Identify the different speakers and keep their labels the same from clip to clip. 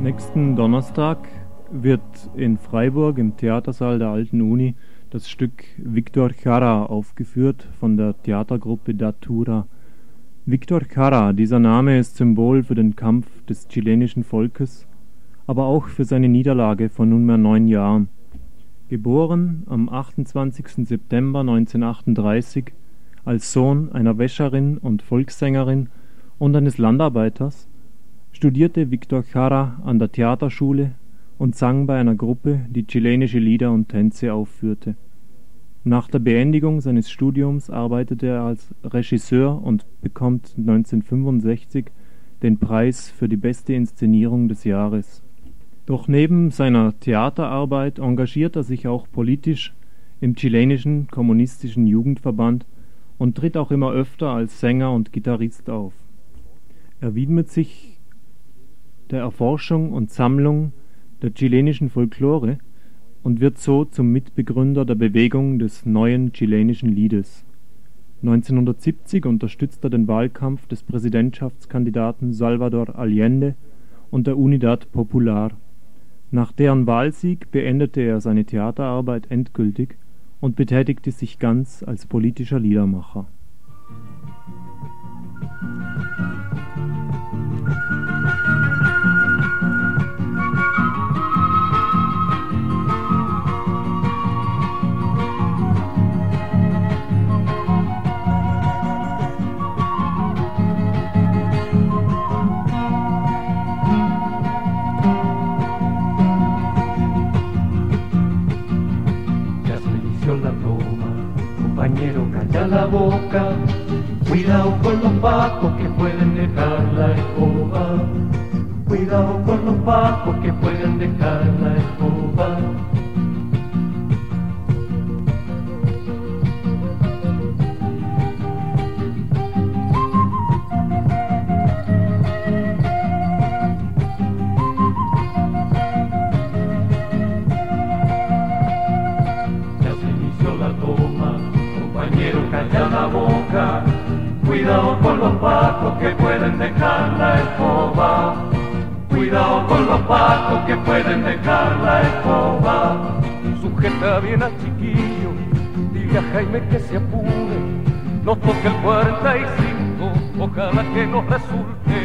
Speaker 1: Nächsten Donnerstag wird in Freiburg im Theatersaal der Alten Uni das Stück Victor Jara aufgeführt von der Theatergruppe Datura. Victor Jara, dieser Name ist Symbol für den Kampf des chilenischen Volkes, aber auch für seine Niederlage vor nunmehr neun Jahren. Geboren am 28. September 1938 als Sohn einer Wäscherin und Volkssängerin und eines Landarbeiters studierte Victor Jara an der Theaterschule und sang bei einer Gruppe, die chilenische Lieder und Tänze aufführte. Nach der Beendigung seines Studiums arbeitete er als Regisseur und bekommt 1965 den Preis für die beste Inszenierung des Jahres. Doch neben seiner Theaterarbeit engagiert er sich auch politisch im chilenischen kommunistischen Jugendverband und tritt auch immer öfter als Sänger und Gitarrist auf. Er widmet sich der Erforschung und Sammlung der chilenischen Folklore und wird so zum Mitbegründer der Bewegung des Neuen Chilenischen Liedes. 1970 unterstützt er den Wahlkampf des Präsidentschaftskandidaten Salvador Allende und der Unidad Popular. Nach deren Wahlsieg beendete er seine Theaterarbeit endgültig und betätigte sich ganz als politischer Liedermacher
Speaker 2: la boca. Cuidado con los pacos que pueden dejar la escoba. Cuidado con los pacos que pueden dejar la escoba. Cuidado con los pacos que pueden dejar la escoba. Cuidado con los pacos que pueden dejar la escoba.
Speaker 3: Sujeta bien al chiquillo, dile a Jaime que se apure. No toque el 45, ojalá que nos resulte.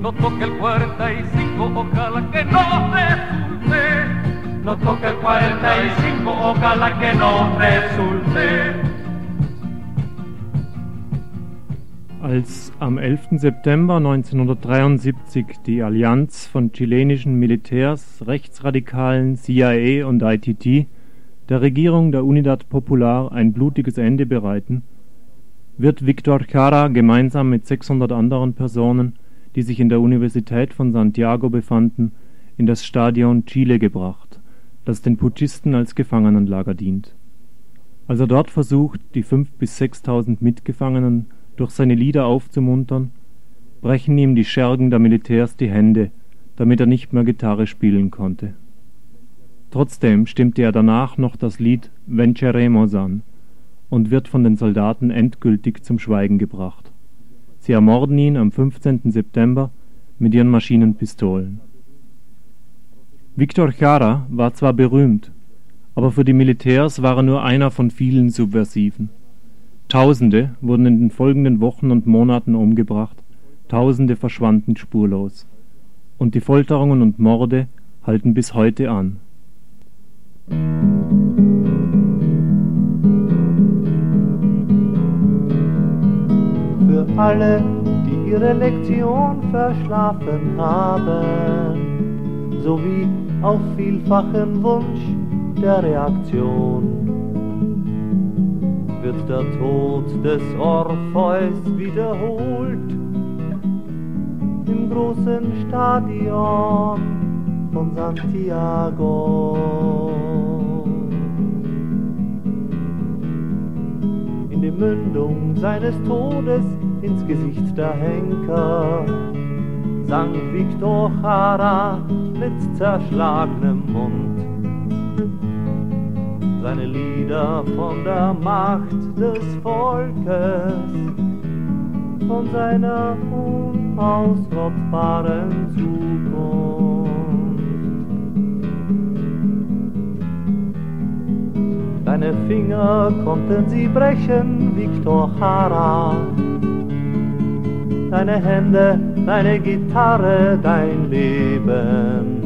Speaker 3: No toque el 45, ojalá que nos resulte.
Speaker 2: No toque el 45, ojalá que nos resulte.
Speaker 1: Als am 11. September 1973 die Allianz von chilenischen Militärs, Rechtsradikalen, CIA und ITT der Regierung der Unidad Popular ein blutiges Ende bereiten, wird Victor Jara gemeinsam mit 600 anderen Personen, die sich in der Universität von Santiago befanden, in das Stadion Chile gebracht, das den Putschisten als Gefangenenlager dient. Als er dort versucht, die 5.000 bis 6.000 Mitgefangenen durch seine Lieder aufzumuntern, brechen ihm die Schergen der Militärs die Hände, damit er nicht mehr Gitarre spielen konnte. Trotzdem stimmte er danach noch das Lied Venceremos an und wird von den Soldaten endgültig zum Schweigen gebracht. Sie ermorden ihn am 15. September mit ihren Maschinenpistolen. Victor Jara war zwar berühmt, aber für die Militärs war er nur einer von vielen Subversiven. Tausende wurden in den folgenden Wochen und Monaten umgebracht, Tausende verschwanden spurlos. Und die Folterungen und Morde halten bis heute an.
Speaker 4: Für alle, die ihre Lektion verschlafen haben, sowie auf vielfachen Wunsch der Reaktion wird der Tod des Orpheus wiederholt im großen Stadion von Santiago. In die Mündung seines Todes ins Gesicht der Henker sang Victor Jara mit zerschlagenem Mund seine Lieder von der Macht des Volkes, von seiner unausrottbaren Zukunft. Deine Finger konnten sie brechen, Victor Hara. Deine Hände, deine Gitarre, dein Leben.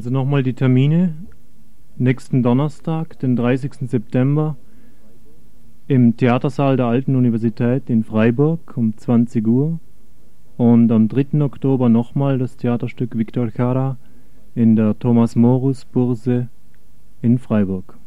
Speaker 1: Also nochmal die Termine. Nächsten Donnerstag, den 30. September, im Theatersaal der Alten Universität in Freiburg um 20 Uhr und am 3. Oktober nochmal das Theaterstück Victor Jara in der Thomas-Morus-Burse in Freiburg.